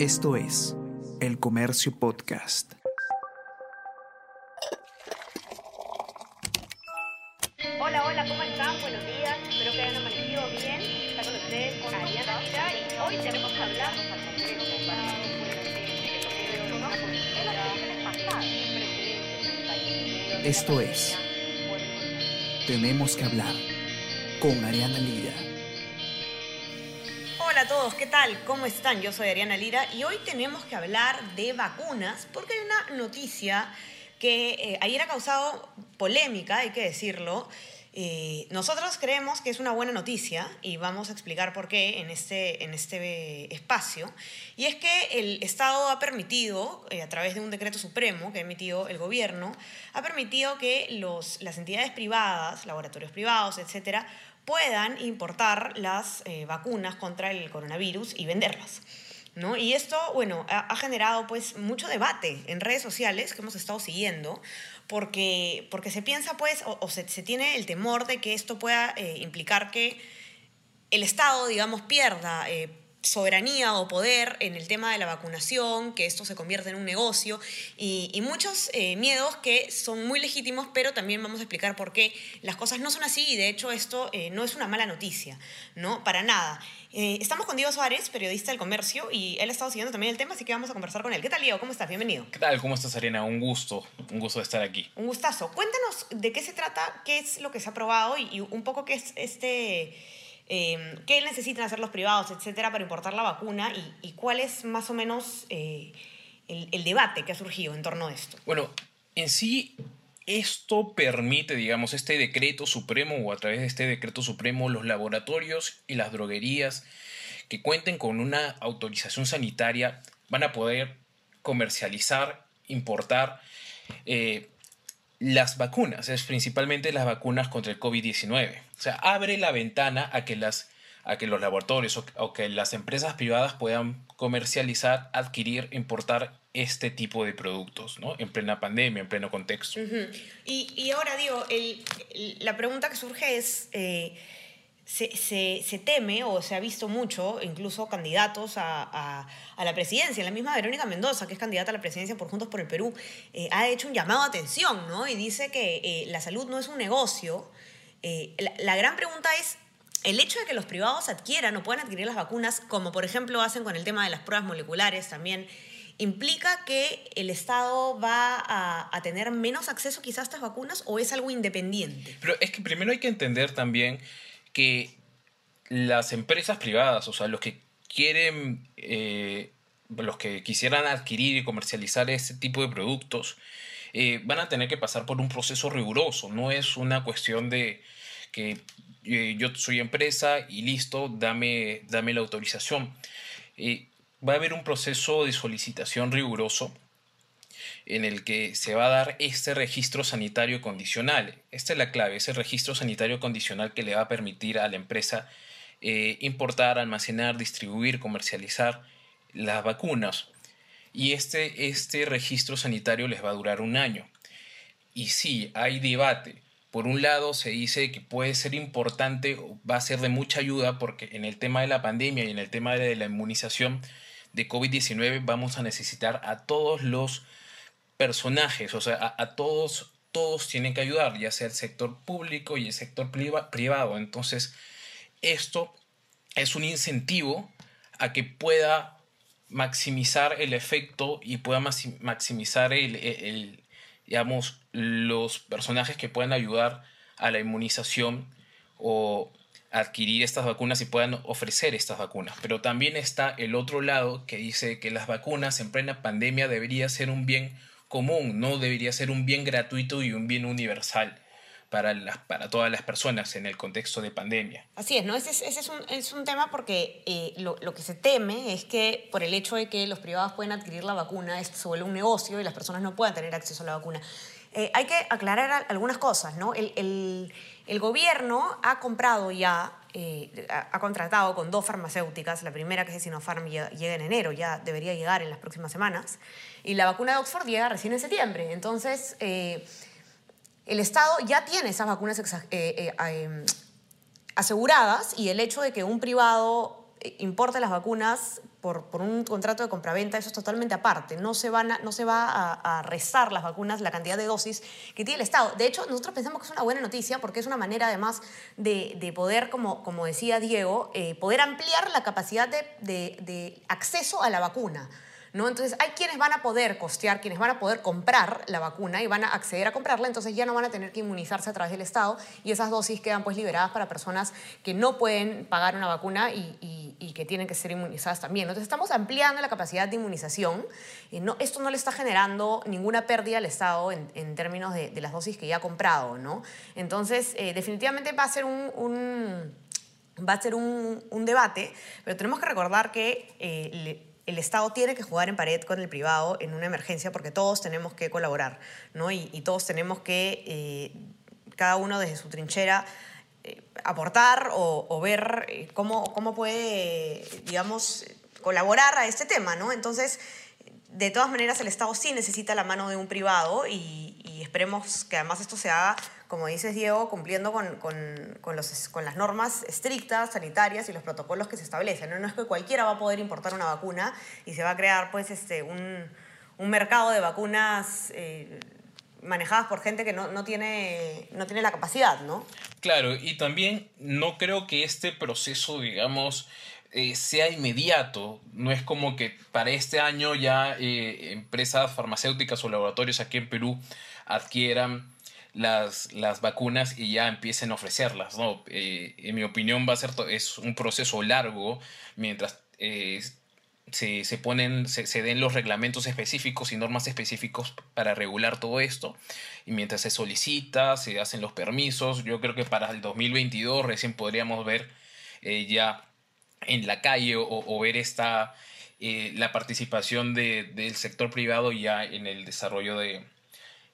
Esto es El Comercio Podcast. Hola, hola, ¿cómo están? Buenos días, espero que hayan amanecido bien. Está con ustedes con Ariana Lira y hoy tenemos que hablar Esto es Tenemos que hablar con Ariana Lira. Hola a todos, ¿qué tal? ¿Cómo están? Yo soy Ariana Lira y hoy tenemos que hablar de vacunas porque hay una noticia que eh, ayer ha causado polémica, hay que decirlo. Eh, nosotros creemos que es una buena noticia y vamos a explicar por qué en este, en este espacio. Y es que el Estado ha permitido, eh, a través de un decreto supremo que ha emitido el gobierno, ha permitido que los, las entidades privadas, laboratorios privados, etcétera, puedan importar las eh, vacunas contra el coronavirus y venderlas. ¿No? Y esto, bueno, ha, generado pues mucho debate en redes sociales que hemos estado siguiendo, porque, porque se piensa pues, o, se, tiene el temor de que esto pueda eh, implicar que el Estado, digamos, pierda eh, soberanía o poder en el tema de la vacunación, que esto se convierte en un negocio y, y muchos eh, miedos que son muy legítimos, pero también vamos a explicar por qué las cosas no son así y de hecho esto eh, no es una mala noticia, ¿no? Para nada. Eh, estamos con Diego Suárez, periodista del comercio, y él ha estado siguiendo también el tema, así que vamos a conversar con él. ¿Qué tal, Diego? ¿Cómo estás? Bienvenido. ¿Qué tal? ¿Cómo estás, Arena? Un gusto, un gusto de estar aquí. Un gustazo. Cuéntanos de qué se trata, qué es lo que se ha aprobado y, y un poco qué es este... Eh, qué necesitan hacer los privados, etcétera, para importar la vacuna y, cuál es más o menos eh, el, el, debate que ha surgido en torno a esto. Bueno, en sí, esto permite, digamos, este decreto supremo o a través de este decreto supremo, los laboratorios y las droguerías que cuenten con una autorización sanitaria van a poder comercializar, importar eh, las vacunas, es principalmente las vacunas contra el COVID-19. O sea, abre la ventana a que, las, a que los laboratorios o, que las empresas privadas puedan comercializar, adquirir, importar este tipo de productos, ¿no? En plena pandemia, en pleno contexto. Y, y, ahora digo, el, la pregunta que surge es... Eh, se, se, se, teme o se ha visto mucho, incluso candidatos a, a, a, la presidencia. La misma Verónica Mendoza, que es candidata a la presidencia por Juntos por el Perú, eh, ha hecho un llamado a atención ¿no? y dice que eh, la salud no es un negocio. Eh, la, la, gran pregunta es, el hecho de que los privados adquieran o puedan adquirir las vacunas, como por ejemplo hacen con el tema de las pruebas moleculares también, ¿implica que el Estado va a, a tener menos acceso quizás a estas vacunas o es algo independiente? Pero es que primero hay que entender también que las empresas privadas, o sea, los que quieren, eh, los que quisieran adquirir y comercializar este tipo de productos, eh, van a tener que pasar por un proceso riguroso. No es una cuestión de que eh, yo soy empresa y listo, dame, dame la autorización. va a haber un proceso de solicitación riguroso en el que se va a dar este registro sanitario condicional. Esta es la clave, ese registro sanitario condicional que le va a permitir a la empresa eh, importar, almacenar, distribuir, comercializar las vacunas. Y este, este registro sanitario les va a durar un año. Y sí, hay debate. Por un lado se dice que puede ser importante, va a ser de mucha ayuda porque en el tema de la pandemia y en el tema de la inmunización de COVID-19 vamos a necesitar a todos los personajes, o sea, a, todos, todos tienen que ayudar, ya sea el sector público y el sector priva, privado. Entonces, esto es un incentivo a que pueda maximizar el efecto y pueda maximizar el, digamos, los personajes que puedan ayudar a la inmunización o adquirir estas vacunas y puedan ofrecer estas vacunas. Pero también está el otro lado que dice que las vacunas en plena pandemia debería ser un bien común, no debería ser un bien gratuito y un bien universal para, las, para todas las personas en el contexto de pandemia. Así es, ¿no? Ese es, es, un, es un tema porque eh, lo, lo, que se teme es que por el hecho de que los privados pueden adquirir la vacuna, esto se vuelve un negocio y las personas no puedan tener acceso a la vacuna. Eh, hay que aclarar algunas cosas, ¿no? El, el gobierno ha comprado ya, eh, ha, contratado con dos farmacéuticas, la primera que es Sinopharm llega, en enero, ya debería llegar en las próximas semanas, y la vacuna de Oxford llega recién en septiembre. Entonces, eh, el Estado ya tiene esas vacunas eh, aseguradas y el hecho de que un privado importe las vacunas por, por un contrato de compraventa, eso es totalmente aparte. No se, van a- no se va a, restar las vacunas la cantidad de dosis que tiene el Estado. De hecho, nosotros pensamos que es una buena noticia porque es una manera además de, de poder, como, como decía Diego, eh, poder ampliar la capacidad de- de acceso a la vacuna. ¿No? Entonces, hay quienes van a poder costear, quienes van a poder comprar la vacuna y van a acceder a comprarla, entonces ya no van a tener que inmunizarse a través del Estado y esas dosis quedan pues liberadas para personas que no pueden pagar una vacuna y, y- que tienen que ser inmunizadas también. Entonces, estamos ampliando la capacidad de inmunización. y no, esto no le está generando ninguna pérdida al Estado en, en términos de, de las dosis que ya ha comprado, ¿no? Entonces, eh, definitivamente va a ser un- va a ser un, un debate, pero tenemos que recordar que eh, el Estado tiene que jugar en pared con el privado en una emergencia porque todos tenemos que colaborar, ¿no? Y, todos tenemos que, eh, cada uno desde su trinchera, eh, aportar o, ver eh, cómo, cómo puede, digamos, colaborar a este tema, ¿no? Entonces, de todas maneras, el Estado sí necesita la mano de un privado y esperemos que además esto se haga, como dices Diego, cumpliendo con, con- los- con las normas estrictas, sanitarias y los protocolos que se establecen. No, No es que cualquiera va a poder importar una vacuna y se va a crear pues, este, un, un mercado de vacunas eh, manejadas por gente que no, no tiene, no tiene la capacidad, ¿no? Claro, y también no creo que este proceso, digamos, eh, sea inmediato. No es como que para este año ya eh, empresas farmacéuticas o laboratorios aquí en Perú adquieran las, las vacunas y ya empiecen a ofrecerlas. ¿no? Eh, en mi opinión va a ser es un proceso largo mientras eh, se, se ponen, se, se den los reglamentos específicos y normas específicos para regular todo esto. Y mientras se solicita, se hacen los permisos, yo creo que para el 2022 recién podríamos ver eh, ya en la calle o, ver esta, la participación de- del sector privado ya en el desarrollo de,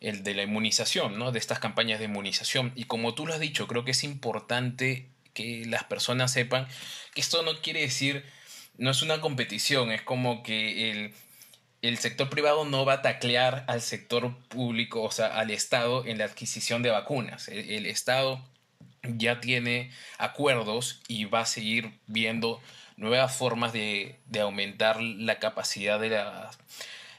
el de la inmunización, ¿no? De estas campañas de inmunización. Y como tú lo has dicho, creo que es importante que las personas sepan que esto no quiere decir, no es una competición, es como que el, el sector privado no va a taclear al sector público, o sea, al Estado en la adquisición de vacunas. El, Estado ya tiene acuerdos y va a seguir viendo nuevas formas de, de aumentar la capacidad de las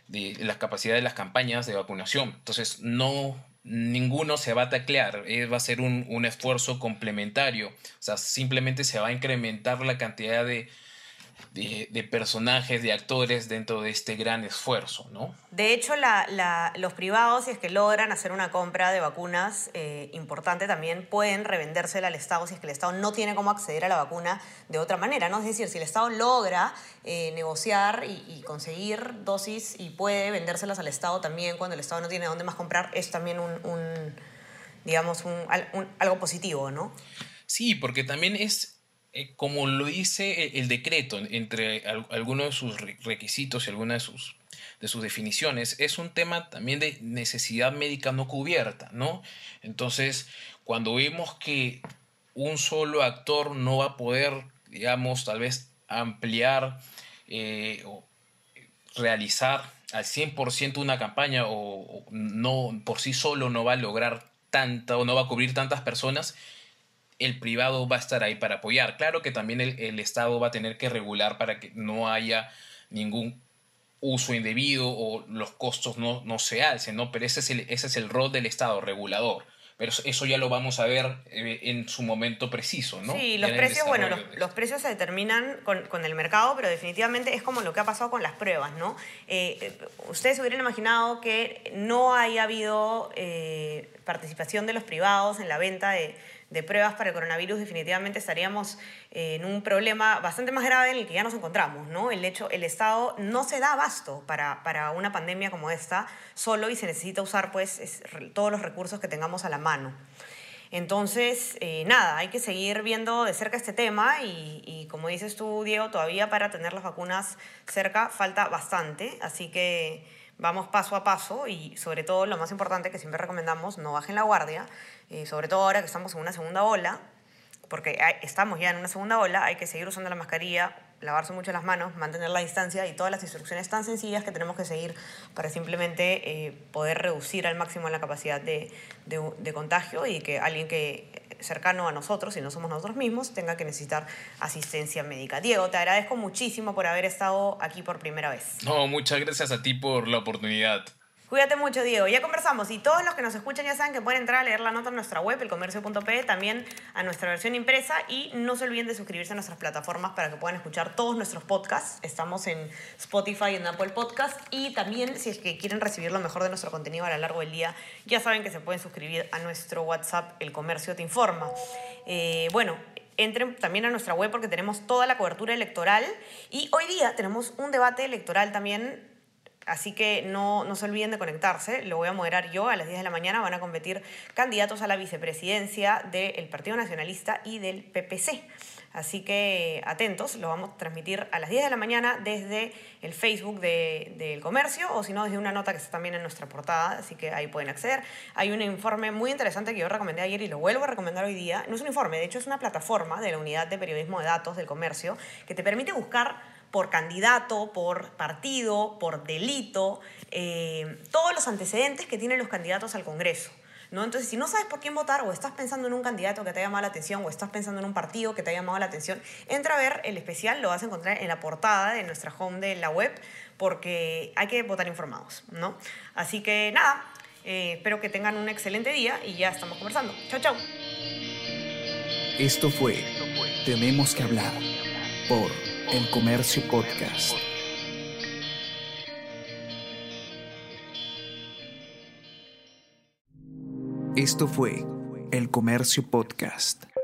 de la capacidad de las campañas de vacunación. Entonces, no ninguno se va a taclear, eh, va a ser un, un esfuerzo complementario. O sea, simplemente se va a incrementar la cantidad de, de, de personajes, de actores dentro de este gran esfuerzo, ¿no? De hecho, la- la- los privados, si es que logran hacer una compra de vacunas eh, importante, también pueden revendérsela al Estado si es que el Estado no tiene cómo acceder a la vacuna de otra manera, ¿no? Es decir, si el Estado logra eh, negociar y, y conseguir dosis y puede vendérselas al Estado también cuando el Estado no tiene dónde más comprar, es también un, un, digamos, un- algo positivo, ¿no? Sí, porque también es, eh, como lo dice el, decreto, entre al- algunos de sus re- requisitos y algunas de sus, de sus definiciones, es un tema también de necesidad médica no cubierta, ¿no? Entonces, cuando vemos que un solo actor no va a poder, digamos, tal vez ampliar eh, o realizar al 100% una campaña o, o no por sí solo no va a lograr tanta o no va a cubrir tantas personas, el privado va a estar ahí para apoyar. Claro que también el, el Estado va a tener que regular para que no haya ningún uso indebido o los costos no, no se alcen, ¿no? Pero ese es, el, ese es el rol del Estado, regulador. Pero eso- ya lo vamos a ver eh, en su momento preciso, ¿no? Sí, los precios, bueno, los, los precios se determinan con, con el mercado, pero definitivamente es como lo que ha pasado con las pruebas, ¿no? Eh, eh, Ustedes hubieran imaginado que no haya habido eh, participación de los privados en la venta de, de pruebas para el coronavirus, definitivamente estaríamos eh, en un problema bastante más grave en el que ya nos encontramos, ¿no? El hecho, el Estado no se da abasto para, para una pandemia como esta solo y se necesita usar, pues, es- todos los recursos que tengamos a la mano. Entonces, eh, nada, hay que seguir viendo de cerca este tema y, y como dices tú, Diego, todavía para tener las vacunas cerca falta bastante, así que vamos paso a paso y sobre todo lo más importante que siempre recomendamos, no bajen la guardia, eh, sobre todo ahora que estamos en una segunda ola, porque estamos ya en una segunda ola, hay que seguir usando la mascarilla, lavarse mucho las manos, mantener la distancia y todas las instrucciones tan sencillas que tenemos que seguir para simplemente eh, poder reducir al máximo la capacidad de, de- de contagio y que alguien que cercano a nosotros, si no somos nosotros mismos, tenga que necesitar asistencia médica. Diego, te agradezco muchísimo por haber estado aquí por primera vez. No, muchas gracias a ti por la oportunidad. Cuídate mucho, Diego. Ya conversamos. Y todos los que nos escuchan ya saben que pueden entrar a leer la nota en nuestra web, elcomercio.pe, también a nuestra versión impresa. Y no se olviden de suscribirse a nuestras plataformas para que puedan escuchar todos nuestros podcasts. Estamos en Spotify, en Apple Podcast. Y también, si es que quieren recibir lo mejor de nuestro contenido a lo largo del día, ya saben que se pueden suscribir a nuestro WhatsApp, El Comercio Te Informa. Eh, bueno, entren también a nuestra web porque tenemos toda la cobertura electoral. Y hoy día tenemos un debate electoral también Así que no, no se olviden de conectarse, lo voy a moderar yo. A las 10 de la mañana van a competir candidatos a la vicepresidencia del Partido Nacionalista y del PPC. Así que atentos, lo vamos a transmitir a las 10 de la mañana desde el Facebook del comercio o si no desde una nota que está también en nuestra portada, así que ahí pueden acceder. Hay un informe muy interesante que yo recomendé ayer y lo vuelvo a recomendar hoy día. No es un informe, de hecho es una plataforma de la Unidad de Periodismo de Datos del Comercio que te permite buscar por candidato, por partido, por delito, eh, todos los antecedentes que tienen los candidatos al Congreso. ¿no? Entonces, si no sabes por quién votar o estás pensando en un candidato que te ha llamado la atención o estás pensando en un partido que te ha llamado la atención, entra a ver el especial, lo vas a encontrar en la portada de nuestra home de la web porque hay que votar informados. ¿no? Así que nada, eh, espero que tengan un excelente día y ya estamos conversando. Chao, chao. Esto fue Tenemos que hablar por el Comercio Podcast. Esto fue El Comercio Podcast.